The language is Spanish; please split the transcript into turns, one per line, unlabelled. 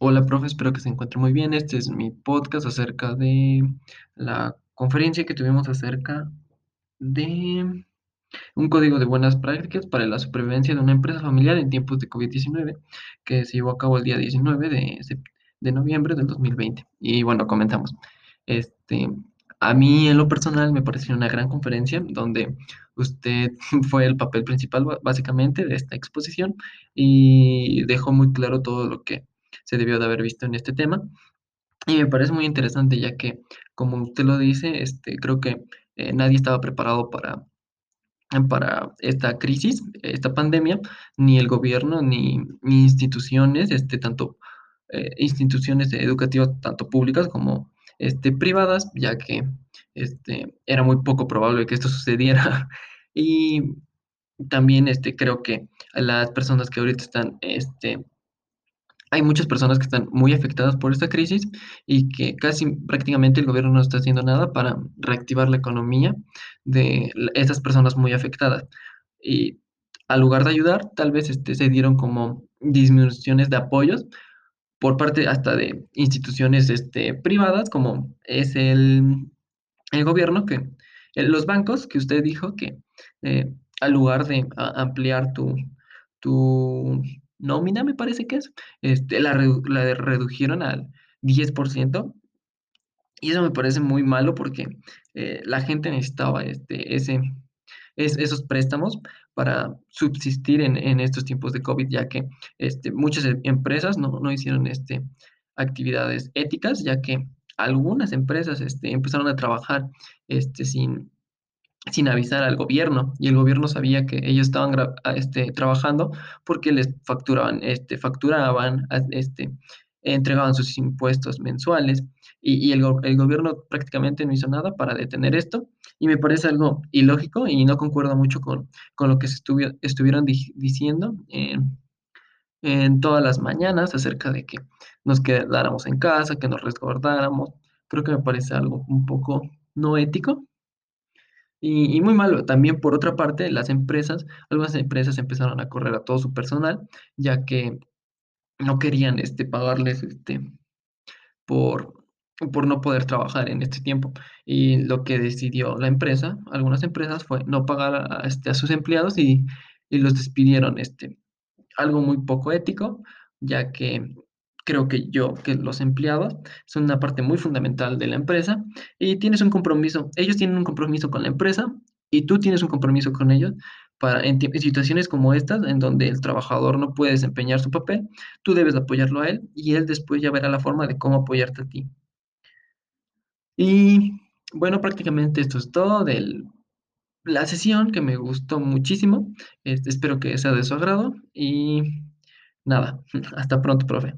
Hola, profe, espero que se encuentre muy bien. Este es mi podcast acerca de la conferencia que tuvimos acerca de un código de buenas prácticas para la supervivencia de una empresa familiar en tiempos de COVID-19, que se llevó a cabo el día 19 de, de noviembre del 2020. Y bueno, comenzamos. Este, a mí en lo personal me pareció una gran conferencia donde usted fue el papel principal básicamente de esta exposición y dejó muy claro todo lo que se debió de haber visto en este tema. Y me parece muy interesante ya que, como usted lo dice, este, creo que eh, nadie estaba preparado para para esta crisis, esta pandemia, ni el gobierno, ni, ni instituciones, este, tanto eh, instituciones educativas, tanto públicas como este, privadas, ya que este, era muy poco probable que esto sucediera. Y también este, creo que las personas que ahorita están este, hay muchas personas que están muy afectadas por esta crisis y que casi prácticamente el gobierno no está haciendo nada para reactivar la economía de estas personas muy afectadas. Y al lugar de ayudar, tal vez este, se dieron como disminuciones de apoyos por parte hasta de instituciones este, privadas, como es el, el gobierno, que eh, los bancos, que usted dijo que eh, al lugar de ampliar tu, tu nómina, me parece que es, este, la, la redujeron al 10%, y eso me parece muy malo porque eh, la gente necesitaba este, ese, es- esos préstamos para subsistir en, en estos tiempos de COVID, ya que este, muchas em- empresas no, no hicieron este, actividades éticas, ya que algunas empresas este, empezaron a trabajar este, sin, sin avisar al gobierno. Y el gobierno sabía que ellos estaban este, trabajando porque les facturaban, este, facturaban, este, entregaban sus impuestos mensuales. Y, y el, el gobierno prácticamente no hizo nada para detener esto. Y me parece algo ilógico y no concuerda mucho con, con lo que se estuvi- estuvieron di- diciendo en, en todas las mañanas acerca de que nos quedáramos en casa, que nos resguardáramos. Creo que me parece algo un poco no ético y, muy malo. También, por otra parte, las empresas, algunas empresas empezaron a correr a todo su personal, ya que no querían este, pagarles este, por, por no poder trabajar en este tiempo. Y lo que decidió la empresa, algunas empresas, fue no pagar a, este, a sus empleados y, y los despidieron. Este, algo muy poco ético, ya que creo que yo, que los empleados son una parte muy fundamental de la empresa y tienes un compromiso, ellos tienen un compromiso con la empresa y tú tienes un compromiso con ellos para en, situaciones como estas, en donde el trabajador no puede desempeñar su papel, tú debes de apoyarlo a él y él después ya verá la forma de cómo apoyarte a ti. Y bueno, prácticamente esto es todo de la sesión que me gustó muchísimo. Este, espero que sea de su agrado y nada, hasta pronto, profe.